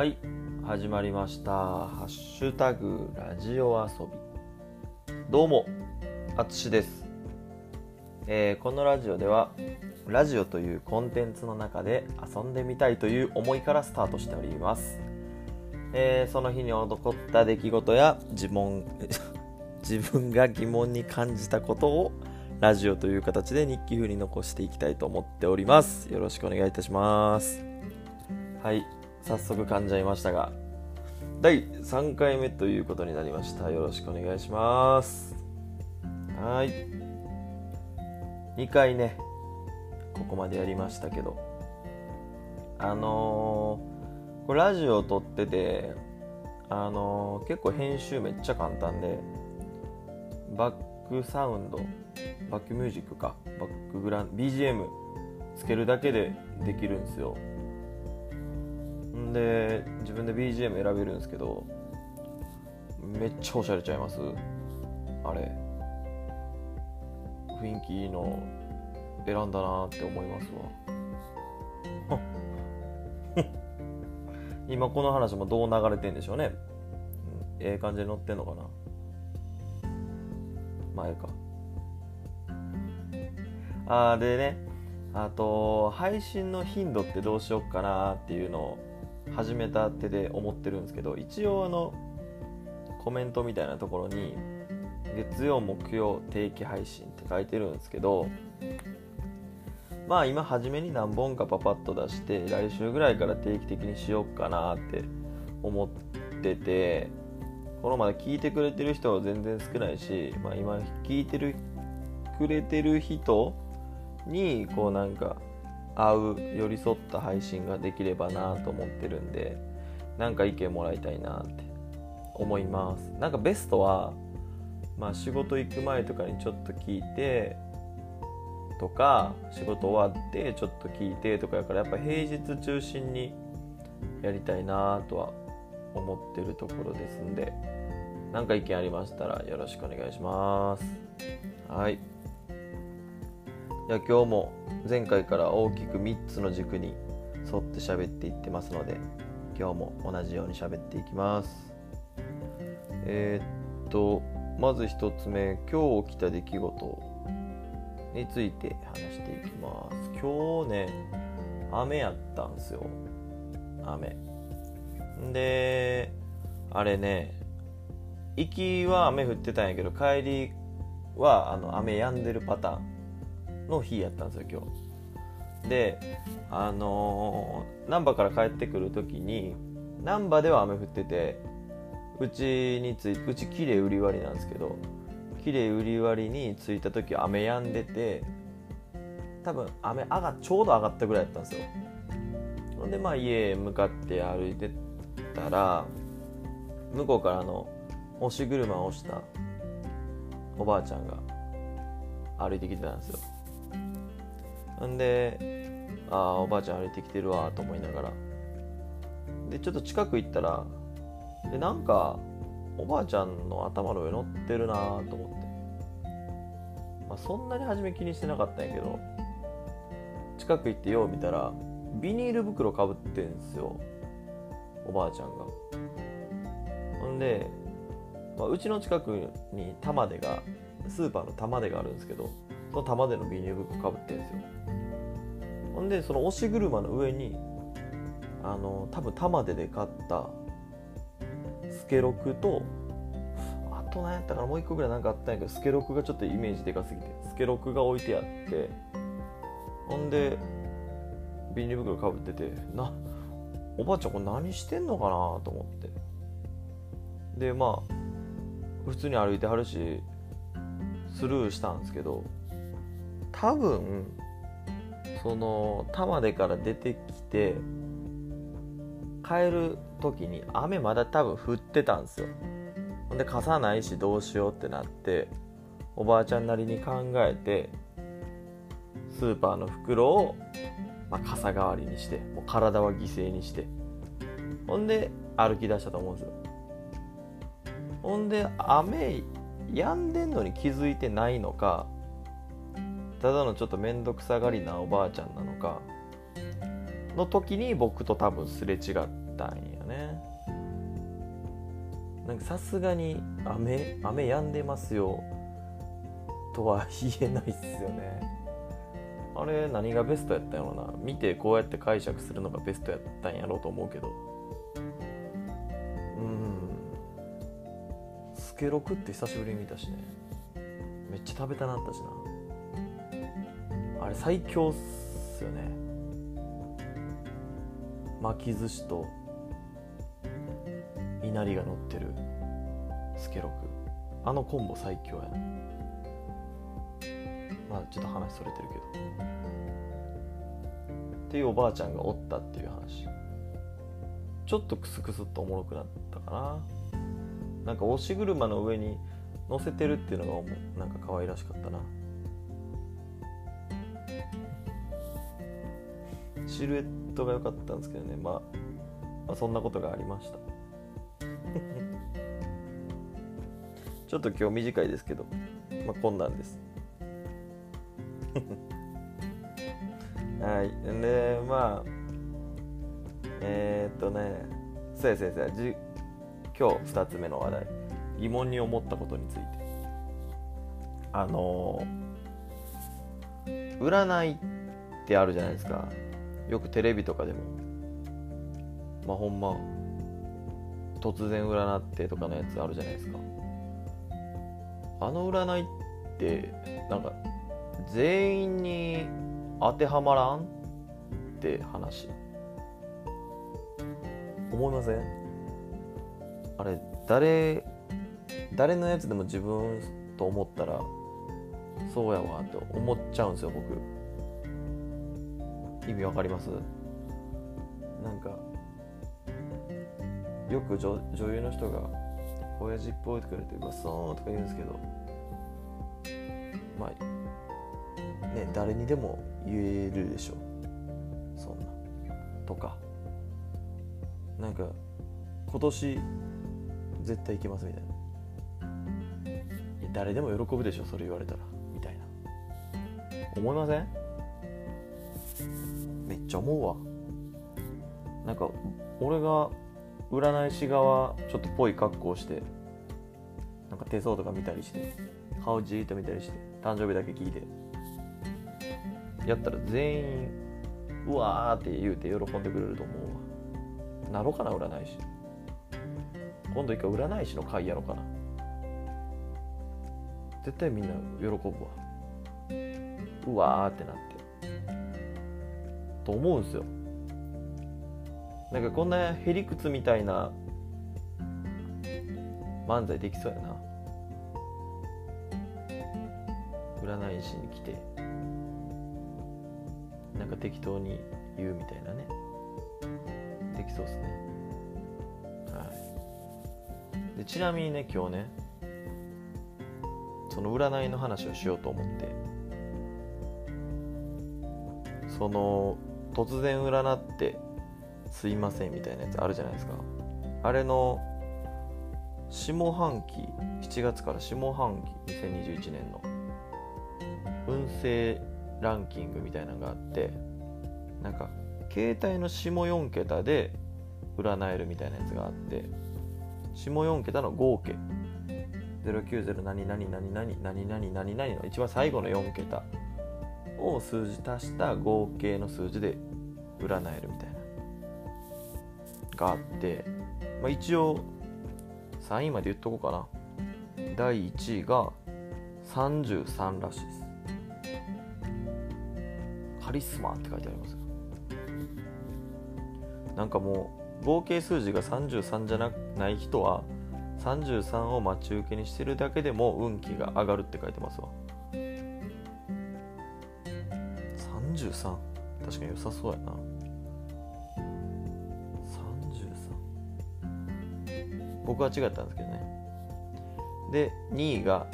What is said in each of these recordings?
はい始まりました「ハッシュタグラジオ遊び」どうもあつしです、えーこのラジオではラジオというコンテンツの中で遊んでみたいという思いからスタートしております、えーその日に起こった出来事や自問 自分が疑問に感じたことをラジオという形で日記風に残していきたいと思っております。よろしくお願いいたします。はい。早速噛んじゃいましたが第3回目ということになりました。よろしくお願いします。はい。2回ねここまでやりましたけど。あのーこれラジオ撮っててあのー結構編集めっちゃ簡単でバックサウンドバックミュージックかバックグラウンド BGM つけるだけでできるんですよ。で自分で BGM 選べるんですけどめっちゃおしゃれちゃいます。あれ。雰囲気いいの選んだなって思いますわ。今この話もどう流れてんでしょうね、ええ感じで載ってんのかな。まあええか。あーでねあと配信の頻度ってどうしよっかなっていうのを始めた手で思ってるんですけど一応あのコメントみたいなところに月曜木曜定期配信って書いてるんですけどまあ今初めに何本かパパッと出して来週ぐらいから定期的にしようかなって思っててこのまで聞いてくれてる人は全然少ないし、まあ、今聞いてるくれてる人にこうなんか合う寄り添った配信ができればなと思ってるんでなんか意見もらいたいなって思います。なんかベストはまあ仕事行く前とかにちょっと聞いてとか仕事終わってちょっと聞いてとかやからやっぱ平日中心にやりたいなとは思ってるところですんで何か意見ありましたらよろしくお願いします。はい。じゃ今日も前回から大きく3つの軸に沿って喋っていってますので今日も同じように喋っていきます。えーっとまず1つ目今日起きた出来事について話していきます。今日ね雨やったんすよ。雨。であれね行きは雨降ってたんやけど帰りはあの雨止んでるパターン。の日やったんですよ今日。であのー、難波から帰ってくる時に難波では雨降っててうちについうち綺麗売り割りなんですけど綺麗売り割りに着いた時雨止んでて多分雨上がちょうど上がったぐらいだったんですよ。ほんでまあ家へ向かって歩いてたら向こうからあの押し車を押したおばあちゃんが歩いてきてたんですよ。んでああおばあちゃん歩いてきてるわと思いながら。でちょっと近く行ったらでなんかおばあちゃんの頭の上乗ってるなと思って、まあ、そんなに初め気にしてなかったんやけど近く行ってよう見たらビニール袋かぶってんすよ。おばあちゃんが。ほんで、まあ、うちの近くに玉出がスーパーの玉出があるんですけどその玉出のビニール袋かぶってんですよ。ほんでその押し車の上にあの多分玉出で買ったスケロクとあと何やったかなもう一個ぐらいなんかあったんやけどスケロクがちょっとイメージでかすぎてスケロクが置いてあってほんでビニール袋かぶっててなおばあちゃんこれ何してんのかなと思って。でまあ普通に歩いてはるしスルーしたんですけど多分その玉出から出てきて帰る時に雨まだ多分降ってたんですよ。ほんで傘ないしどうしようってなっておばあちゃんなりに考えてスーパーの袋を、まあ、傘代わりにしてもう体は犠牲にして。ほんで歩き出したと思うんですよ。ほんで雨止んでんのに気づいてないのかただのちょっと面倒くさがりなおばあちゃんなのかの時に僕と多分すれ違ったんやね。なんかさすがに雨雨止んでますよとは言えないっすよね。あれ何がベストやったんやろな。見てこうやって解釈するのがベストやったんやろうと思うけど。うん。スケロクって久しぶりに見たしね。めっちゃ食べたなったしなあれ最強っすよね。巻き寿司といなりが乗ってるスケロク。あのコンボ最強やな。まあちょっと話それてるけど。っていうおばあちゃんがおったっていう話。ちょっとクスクスっとおもろくなったかな。なんか押し車の上に乗せてるっていうのがなんか可愛らしかったな。シルエットが良かったんですけどね、まあ、まあそんなことがありました。ちょっと今日短いですけど、まあ、こんなんです。はい。でまあえー、っとねそうやそうやじ今日2つ目の話題。疑問に思ったことについて。あの占いってあるじゃないですか。よくテレビとかでもまあほんま突然占ってとかのやつあるじゃないですか。あの占いってなんか全員に当てはまらんって話。思いません？あれ誰誰のやつでも自分と思ったらそうやわって思っちゃうんですよ僕意味わかります？なんかよく女女優の人が「親父っぽい」とか言われて「うわそう」とか言うんですけどまあね誰にでも言えるでしょ。そんな。とか。なんか今年絶対行けますみたいな。い誰でも喜ぶでしょそれ言われたら。みたいな。思いません？ちゃ思うわ。なんか俺が占い師側ちょっとぽい格好してなんか手相とか見たりして顔じーっと見たりして誕生日だけ聞いてやったら全員うわーって言うて喜んでくれると思うわ。なろかな占い師。今度一回占い師の会やろうかな。絶対みんな喜ぶわ。うわーってなって。と思うんすよ。なんかこんなへりくつみたいな漫才できそうやな。占い師に来て。なんか適当に言うみたいなね。できそうですね。はい。でちなみにね今日ねその占いの話をしようと思って。その突然占ってすいませんみたいなやつあるじゃないですか。あれの下半期7月から下半期2021年の運勢ランキングみたいなのがあってなんか携帯の下4桁で占えるみたいなやつがあって下4桁の合計090何々何々何々何々の一番最後の4桁を数字足した合計の数字で占えるみたいながあって、まあ、一応3位まで言っとこうかな。第1位が33らしいです。カリスマって書いてありますなんかもう合計数字が33じゃなない人は33を待ち受けにしてるだけでも運気が上がるって書いてますわ。33確かに良さそうやな。33僕は違ったんですけどね。で2位が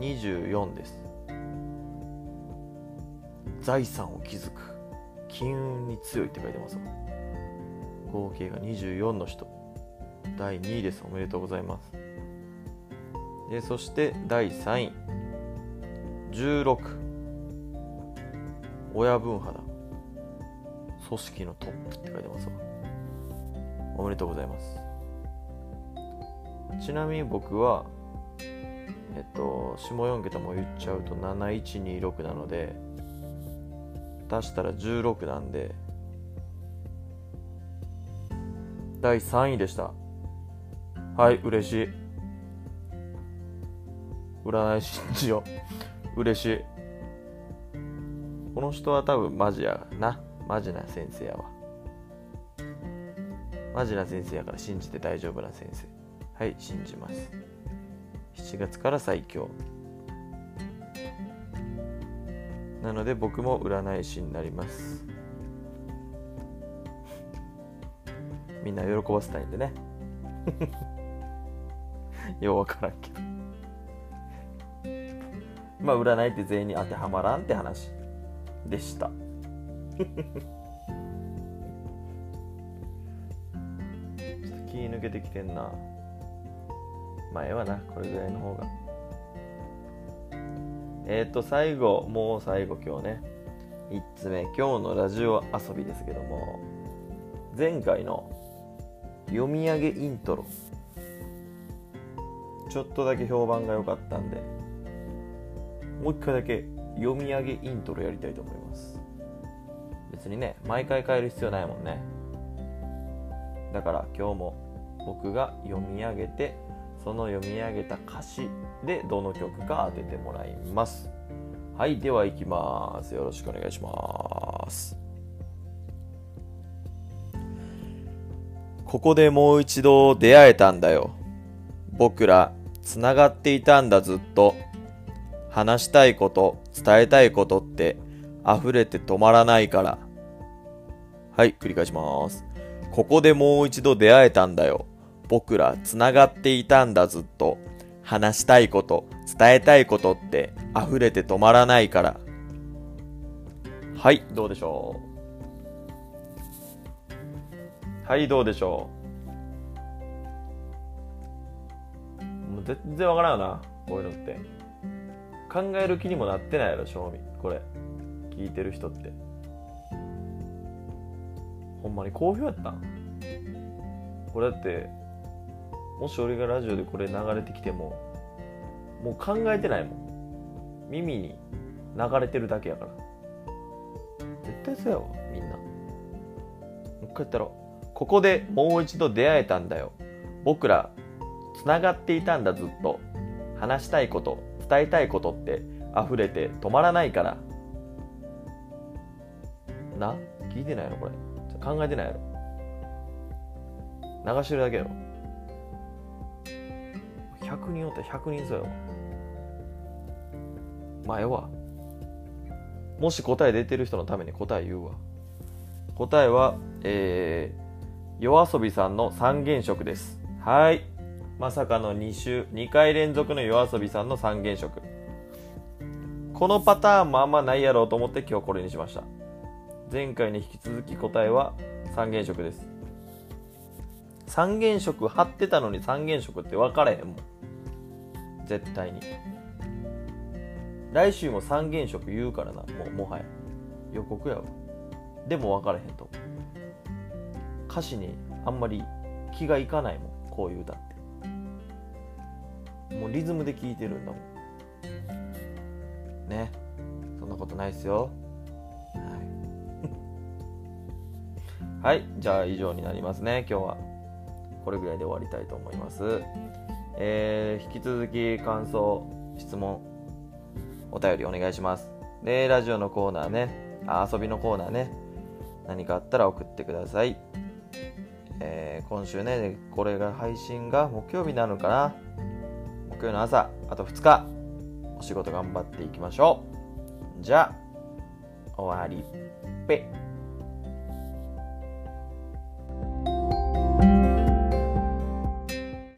24です。財産を築く。金運に強いって書いてます合計が24の人。第2位です。おめでとうございます。でそして第3位。16親分派だ。組織のトップって書いてますわ。おめでとうございます。ちなみに僕はえっと下4桁も言っちゃうと7126なので足したら16なんで第3位でした。はい嬉しい。占い信じよう。嬉しい。この人は多分マジやな。マジな先生やわ。マジな先生やから信じて大丈夫な先生。はい信じます。7月から最強。なので僕も占い師になります。みんな喜ばせたいんでね。ようわからんけど。まあ占いって全員に当てはまらんって話。でした。ちょっと気抜けてきてんな。前はなこれぐらいの方が。えっ、ー、と最後もう最後今日ね。3つ目今日のラジオ遊びですけども。前回の読み上げイントロ。ちょっとだけ評判が良かったんで。もう一回だけ読み上げイントロやりたいと思います。別にね毎回変える必要ないもんね。だから今日も僕が読み上げてその読み上げた歌詞でどの曲か当ててもらいます。はいでは行きます。よろしくお願いします。ここでもう一度出会えたんだよ。僕らつながっていたんだずっと。話したいこと伝えたいことって溢れて止まらないからはい繰り返しますここでもう一度出会えたんだよ僕ら繋がっていたんだずっと。話したいこと、伝えたいことって溢れて止まらないから。はい、どうでしょう。はい、どうでしょう。もう全然わからんよな、こういうのって。考える気にもなってないやろ、賞味。これ。聞いてる人って。ほんまに好評やったん？これだって、もし俺がラジオでこれ流れてきてももう考えてないもん。耳に流れてるだけやから。絶対そうやわみんな。もう一回やったろここでもう一度出会えたんだよ。僕らつながっていたんだずっと。話したいこと。伝えたいことって溢れて止まらないから。な？聞いてないのこれ。考えてないやろ。流してるだけやろ。100人おったら100人そうやわ。前は。もし答え出てる人のために答え言うわ。答えはえー、夜遊びさんの三原色です。はい。まさかの2週2回連続の夜遊びさんの三原色。このパターンもあんまないやろうと思って今日これにしました。前回に引き続き答えは三原色です。三原色貼ってたのに三原色って分からへんもん。絶対に。来週も三原色言うからな。もうもはや。予告やわ。でも分からへんと。歌詞にあんまり気がいかないもんこういう歌。もうリズムで聴いてるんだもん。ね。そんなことないっすよ。はい、はい、じゃあ以上になりますね。今日は。これぐらいで終わりたいと思います。えー、引き続き感想、質問、お便りお願いします。で、ラジオのコーナーね、あ遊びのコーナーね、何かあったら送ってください。えー、今週ね、これが配信が木曜日なのかな。木曜の朝、あと2日、お仕事頑張っていきましょう。じゃあ、終わりっぺ。